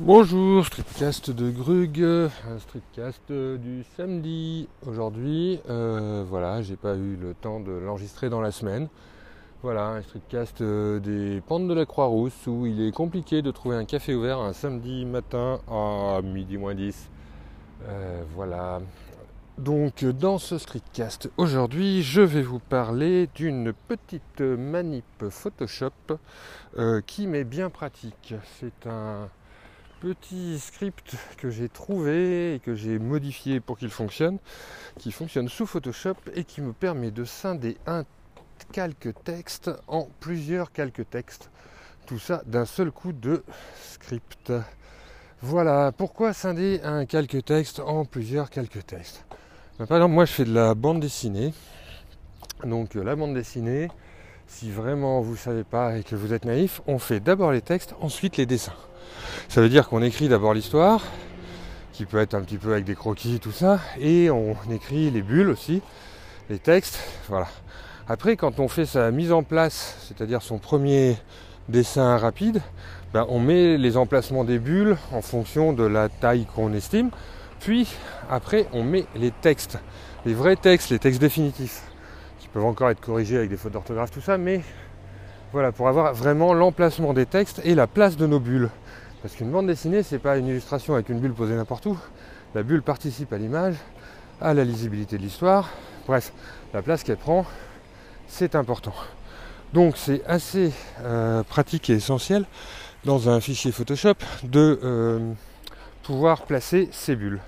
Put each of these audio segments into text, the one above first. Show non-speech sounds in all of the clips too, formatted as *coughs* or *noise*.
Bonjour, streetcast de Grug, un streetcast du samedi aujourd'hui. Euh, voilà, j'ai pas eu le temps de l'enregistrer dans la semaine. Voilà, un streetcast euh, des pentes de la Croix-Rousse où il est compliqué de trouver un café ouvert un samedi matin à midi moins 10. Euh, voilà. Donc dans ce streetcast aujourd'hui, je vais vous parler d'une petite manip Photoshop qui m'est bien pratique. C'est un petit script que j'ai trouvé et que j'ai modifié pour qu'il fonctionne, qui fonctionne sous Photoshop et qui me permet de scinder un calque texte en plusieurs calques textes. Tout ça d'un seul coup de script. Voilà, pourquoi scinder un calque texte en plusieurs calques textes? Par exemple, moi je fais de la bande dessinée. Donc la bande dessinée, si vraiment vous ne savez pas et que vous êtes naïf, on fait d'abord les textes, ensuite les dessins. Ça veut dire qu'on écrit d'abord l'histoire, qui peut être un petit peu avec des croquis, tout ça, et on écrit les bulles aussi, les textes, voilà. Après, quand on fait sa mise en place, c'est-à-dire son premier dessin rapide, ben, on met les emplacements des bulles en fonction de la taille qu'on estime, puis après on met les textes, les vrais textes, les textes définitifs, qui peuvent encore être corrigés avec des fautes d'orthographe, tout ça, mais voilà, pour avoir vraiment l'emplacement des textes et la place de nos bulles. Parce qu'une bande dessinée, c'est pas une illustration avec une bulle posée n'importe où. La bulle participe à l'image, à la lisibilité de l'histoire. Bref, la place qu'elle prend, c'est important. Donc c'est assez euh, pratique et essentiel dans un fichier Photoshop de euh, pouvoir placer ces bulles.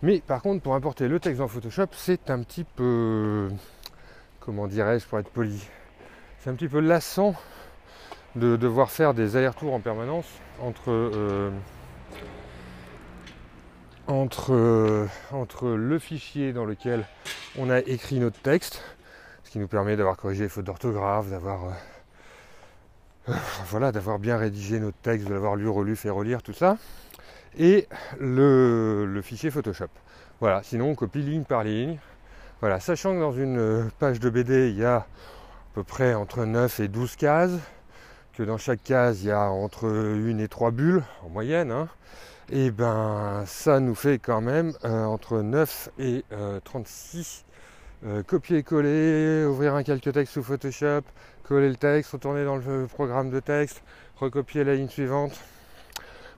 Mais par contre, pour importer le texte dans Photoshop, c'est un petit peu, comment dirais-je pour être poli, c'est un petit peu lassant de devoir faire des allers-retours en permanence entre, euh, entre, euh, entre le fichier dans lequel on a écrit notre texte, ce qui nous permet d'avoir corrigé les fautes d'orthographe, d'avoir euh, *laughs* voilà, d'avoir bien rédigé notre texte, de l'avoir lu, relu, fait relire, tout ça, et le, fichier Photoshop. Voilà, sinon on copie ligne par ligne. Voilà, sachant que dans une page de BD, il y a à peu près entre 9 et 12 cases, que dans chaque case il y a entre une et trois bulles en moyenne, hein, et ben ça nous fait quand même euh, entre 9 et 36 euh, euh, copier-coller, ouvrir un calque texte sous Photoshop, coller le texte, retourner dans le programme de texte, recopier la ligne suivante.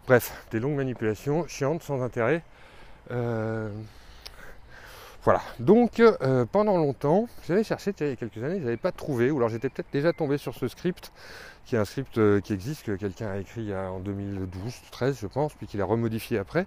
Bref, des longues manipulations chiantes, sans intérêt. Voilà, donc pendant longtemps, j'avais cherché il y a quelques années, je n'avais pas trouvé, ou alors j'étais peut-être déjà tombé sur ce script qui est un script euh, qui existe, que quelqu'un a écrit en 2012-13 je pense, puis qu'il a remodifié après.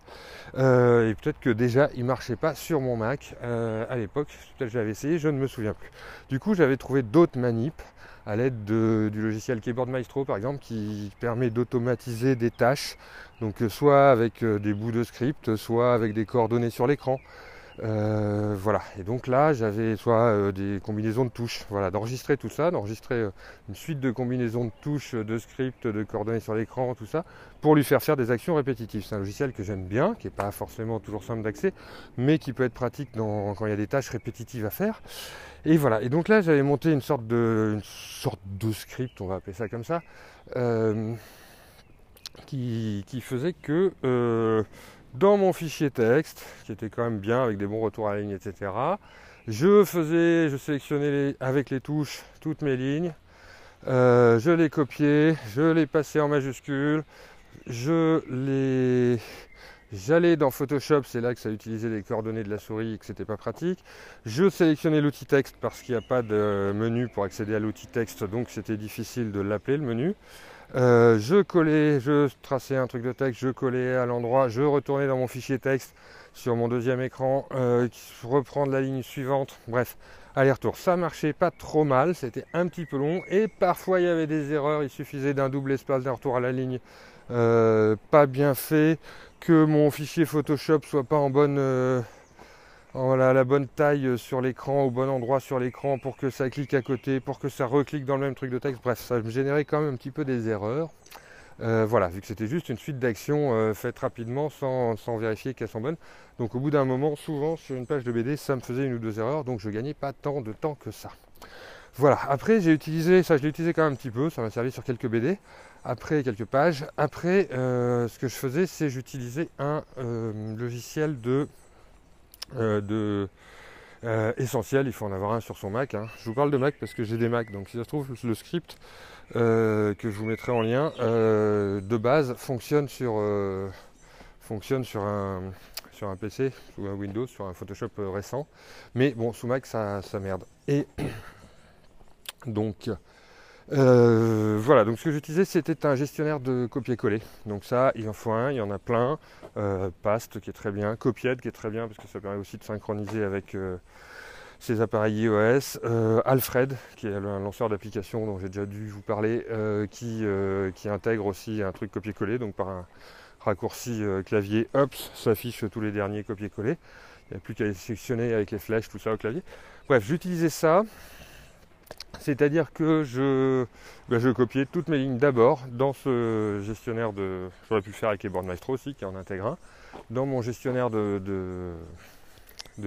Euh, et peut-être que déjà il marchait pas sur mon Mac euh, à l'époque, peut-être que j'avais essayé, je ne me souviens plus. Du coup j'avais trouvé d'autres manips à l'aide du logiciel Keyboard Maestro par exemple qui permet d'automatiser des tâches, donc soit avec des bouts de script, soit avec des coordonnées sur l'écran. Euh, voilà, et donc là j'avais soit euh, des combinaisons de touches, voilà, d'enregistrer tout ça, d'enregistrer euh, une suite de combinaisons de touches, de scripts, de coordonnées sur l'écran, tout ça, pour lui faire faire des actions répétitives. C'est un logiciel que j'aime bien, qui n'est pas forcément toujours simple d'accès, mais qui peut être pratique quand il y a des tâches répétitives à faire. Et voilà, et donc là j'avais monté une sorte de, de script, on va appeler ça comme ça, qui, faisait que dans mon fichier texte, qui était quand même bien avec des bons retours à ligne, etc. Je faisais, je sélectionnais avec les touches toutes mes lignes, euh, je les copiais, je les passais en majuscules, je les J'allais dans Photoshop, c'est là que ça utilisait les coordonnées de la souris et que c'était pas pratique. Je sélectionnais l'outil texte parce qu'il n'y a pas de menu pour accéder à l'outil texte, donc c'était difficile de l'appeler le menu. Euh, je collais, je traçais un truc de texte, je collais à l'endroit, je retournais dans mon fichier texte sur mon deuxième écran, euh, reprendre la ligne suivante, bref, aller-retour. Ça marchait pas trop mal, c'était un petit peu long et parfois il y avait des erreurs, il suffisait d'un double espace d'un retour à la ligne euh, pas bien fait, que mon fichier Photoshop soit pas en bonne voilà, la bonne taille sur l'écran, au bon endroit sur l'écran pour que ça clique à côté, pour que ça reclique dans le même truc de texte. Bref, ça me générait quand même un petit peu des erreurs. Euh, voilà, vu que c'était juste une suite d'actions euh, faites rapidement sans, vérifier qu'elles sont bonnes. Donc au bout d'un moment, souvent sur une page de BD, ça me faisait une ou deux erreurs, donc je gagnais pas tant de temps que ça. Voilà, après j'ai utilisé, ça je l'ai utilisé quand même un petit peu, ça m'a servi sur quelques BD, après quelques pages. Après, ce que je faisais, c'est j'utilisais un logiciel de, de essentiel, il faut en avoir un sur son Mac. Hein. Je vous parle de Mac parce que j'ai des Mac, donc si ça se trouve, le script que je vous mettrai en lien, de base, fonctionne sur, fonctionne sur un, sur un PC, sous un Windows, sur un Photoshop récent. Mais bon, sous Mac, ça, ça merde. Et *coughs* donc, euh, voilà, donc ce que j'utilisais c'était un gestionnaire de copier-coller. Donc ça, il en faut un, il y en a plein. Euh, Past qui est très bien, Copied qui est très bien parce que ça permet aussi de synchroniser avec euh, ces appareils iOS. Alfred qui est un lanceur d'application dont j'ai déjà dû vous parler, qui, qui intègre aussi un truc copier-coller, donc par un raccourci clavier, hop, s'affiche tous les derniers copier-coller. Il n'y a plus qu'à les sélectionner avec les flèches, tout ça au clavier. Bref, j'utilisais ça. C'est-à-dire que je, ben, je copiais toutes mes lignes d'abord dans ce gestionnaire de. J'aurais pu le faire avec les aussi, qui en intègre un, dans mon gestionnaire de,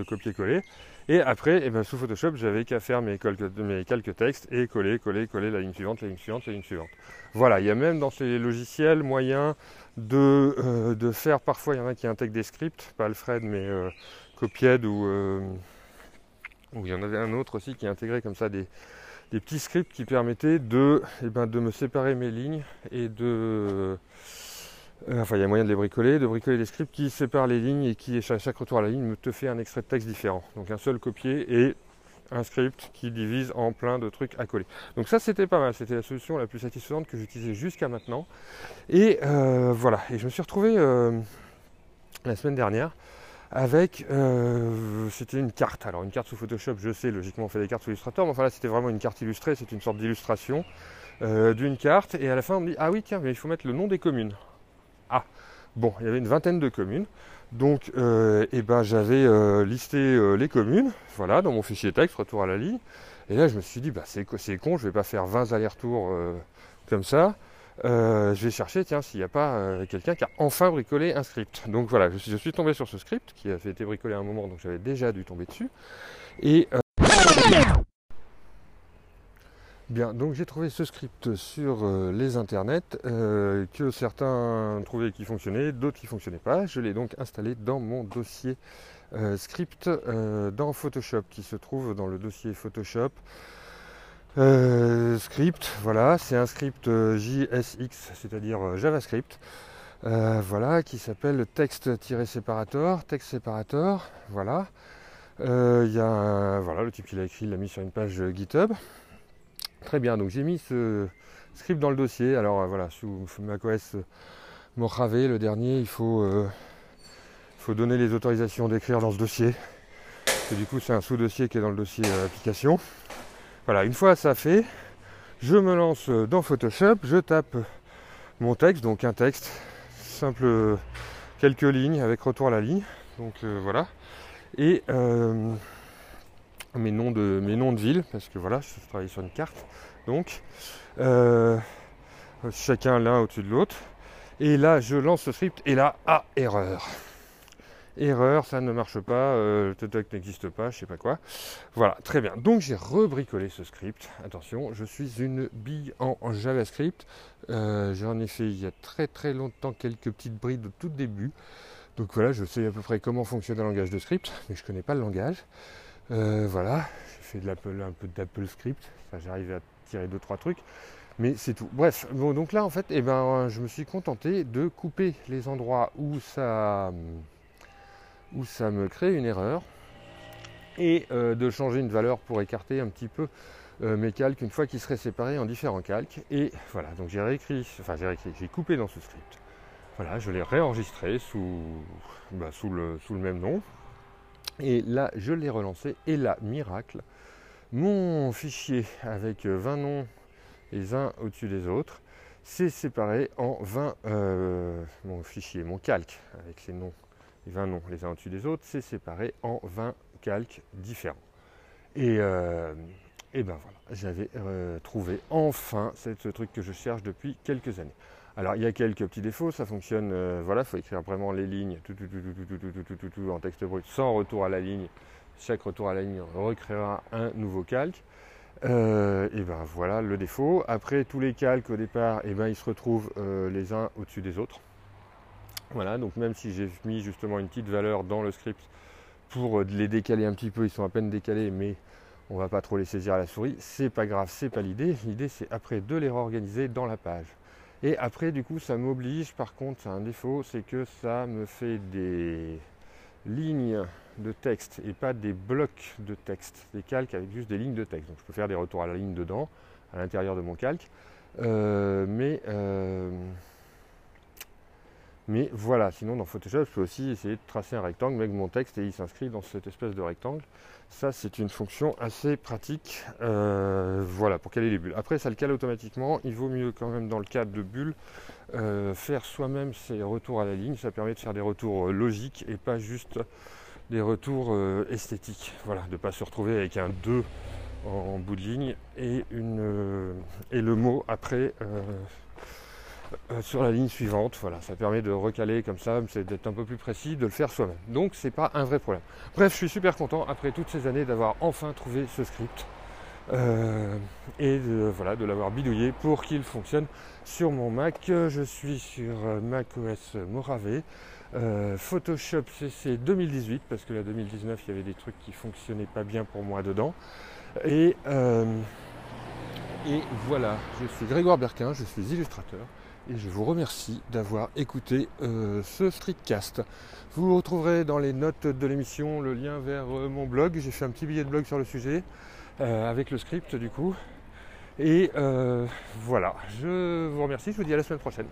copier-coller. Et après, eh ben, sous Photoshop, j'avais qu'à faire mes, quelques textes et coller, coller, coller la ligne suivante, la ligne suivante, la ligne suivante. Voilà, il y a même dans ces logiciels moyen de, euh, de faire, parfois il y en a qui intègrent des scripts, pas Alfred, mais euh, Copied ou, euh, il y en avait un autre aussi qui intégrait comme ça des, petits scripts qui permettaient de, eh ben, de me séparer mes lignes et de. Euh, enfin, il y a moyen de les bricoler, de bricoler des scripts qui séparent les lignes et qui, à chaque retour à la ligne, me te fait un extrait de texte différent. Donc un seul copier et un script qui divise en plein de trucs à coller. Donc ça c'était pas mal, c'était la solution la plus satisfaisante que j'utilisais jusqu'à maintenant. Et euh, voilà, et je me suis retrouvé euh, la semaine dernière avec, euh, c'était une carte. Alors une carte sous Photoshop, je sais, logiquement on fait des cartes sous Illustrator, mais enfin là c'était vraiment une carte illustrée, c'est une sorte d'illustration euh, d'une carte. Et à la fin on me dit, ah oui tiens, mais il faut mettre le nom des communes. Ah, bon, il y avait une vingtaine de communes. Donc euh, eh ben, j'avais listé les communes, voilà, dans mon fichier texte, retour à la ligne. Et là je me suis dit, bah c'est con, je vais pas faire 20 allers-retours comme ça. Euh, je vais chercher, tiens, s'il n'y a pas euh, quelqu'un qui a enfin bricolé un script. Donc voilà, je suis, tombé sur ce script qui avait été bricolé à un moment, donc j'avais déjà dû tomber dessus. Et euh, bien, donc j'ai trouvé ce script sur les internets que certains trouvaient qui fonctionnait, d'autres qui fonctionnaient pas. Je l'ai donc installé dans mon dossier script dans Photoshop, qui se trouve dans le dossier Photoshop. Euh, script, voilà, c'est un script euh, JSX, c'est-à-dire euh, JavaScript, voilà, qui s'appelle texte-separator, text separator, voilà. Il y a voilà, le type il a écrit, il l'a mis sur une page GitHub. Très bien, donc j'ai mis ce script dans le dossier. Alors voilà, sous macOS Mojave, le dernier, il faut, faut donner les autorisations d'écrire dans ce dossier. Et du coup, c'est un sous-dossier qui est dans le dossier application. Voilà, une fois ça fait, je me lance dans Photoshop, je tape mon texte, donc un texte simple, quelques lignes avec retour à la ligne. Donc euh, voilà. Et euh, mes, noms de, mes noms de ville, parce que voilà, je travaille sur une carte. Donc euh, chacun l'un au-dessus de l'autre. Et là, je lance le script et là, ah, erreur. Erreur, ça ne marche pas, euh, TikTok n'existe pas, je sais pas quoi. Voilà, très bien. Donc j'ai rebricolé ce script. Attention, je suis une bille en, JavaScript. Euh, J'en ai fait il y a très très longtemps quelques petites brides au tout début. Donc voilà, je sais à peu près comment fonctionne un langage de script, mais je connais pas le langage. Euh, voilà, j'ai fait de l'Apple, un peu d'Apple Script. Enfin, j'arrive à tirer deux trois trucs, mais c'est tout. Bref, bon, donc là en fait, eh ben, je me suis contenté de couper les endroits où ça où ça me crée une erreur et euh, de changer une valeur pour écarter un petit peu euh, mes calques une fois qu'ils seraient séparés en différents calques. Et voilà, donc j'ai réécrit, enfin j'ai réécrit, j'ai coupé dans ce script. Voilà, je l'ai réenregistré sous, bah, sous, le, même nom. Et là, je l'ai relancé. Et là, miracle, mon fichier avec 20 noms les uns au-dessus des autres s'est séparé en 20, euh, mon fichier, mon calque avec les noms les 20 noms les uns au-dessus des autres, c'est séparé en 20 calques différents. Et, euh, et ben voilà, j'avais euh, trouvé enfin ce truc que je cherche depuis quelques années. Alors il y a quelques petits défauts, ça fonctionne, euh, voilà, il faut écrire vraiment les lignes tout, en texte brut sans retour à la ligne. Chaque retour à la ligne recréera un nouveau calque. et ben voilà le défaut. Après tous les calques au départ, et ben ils se retrouvent les uns au-dessus des autres. Voilà, donc même si j'ai mis justement une petite valeur dans le script pour les décaler un petit peu, ils sont à peine décalés, mais on va pas trop les saisir à la souris, c'est pas grave, c'est pas l'idée. L'idée c'est après de les réorganiser dans la page. Et après du coup ça m'oblige, par contre c'est un défaut, c'est que ça me fait des lignes de texte et pas des blocs de texte, des calques avec juste des lignes de texte. Donc je peux faire des retours à la ligne dedans, à l'intérieur de mon calque. Euh, mais euh, mais voilà, sinon dans Photoshop, je peux aussi essayer de tracer un rectangle avec mon texte et il s'inscrit dans cette espèce de rectangle. Ça, c'est une fonction assez pratique euh, voilà, pour caler les bulles. Après, ça le cale automatiquement. Il vaut mieux quand même dans le cadre de bulles euh, faire soi-même ses retours à la ligne. Ça permet de faire des retours euh, logiques et pas juste des retours esthétiques. Voilà, de ne pas se retrouver avec un 2 en, bout de ligne et, le mot après sur la ligne suivante. Voilà, ça permet de recaler comme ça, c'est d'être un peu plus précis, de le faire soi-même. Donc c'est pas un vrai problème. Bref, je suis super content après toutes ces années d'avoir enfin trouvé ce script. Euh, et de, voilà, de l'avoir bidouillé pour qu'il fonctionne sur mon Mac. Je suis sur Mac OS Mojave. Euh, Photoshop CC 2018 parce que la 2019 il y avait des trucs qui fonctionnaient pas bien pour moi dedans. Et, et voilà, je suis Grégoire Berquin, je suis illustrateur et je vous remercie d'avoir écouté euh, ce streetcast. Vous retrouverez dans les notes de l'émission le lien vers euh, mon blog. J'ai fait un petit billet de blog sur le sujet euh, avec le script du coup. Et voilà, je vous remercie, je vous dis à la semaine prochaine.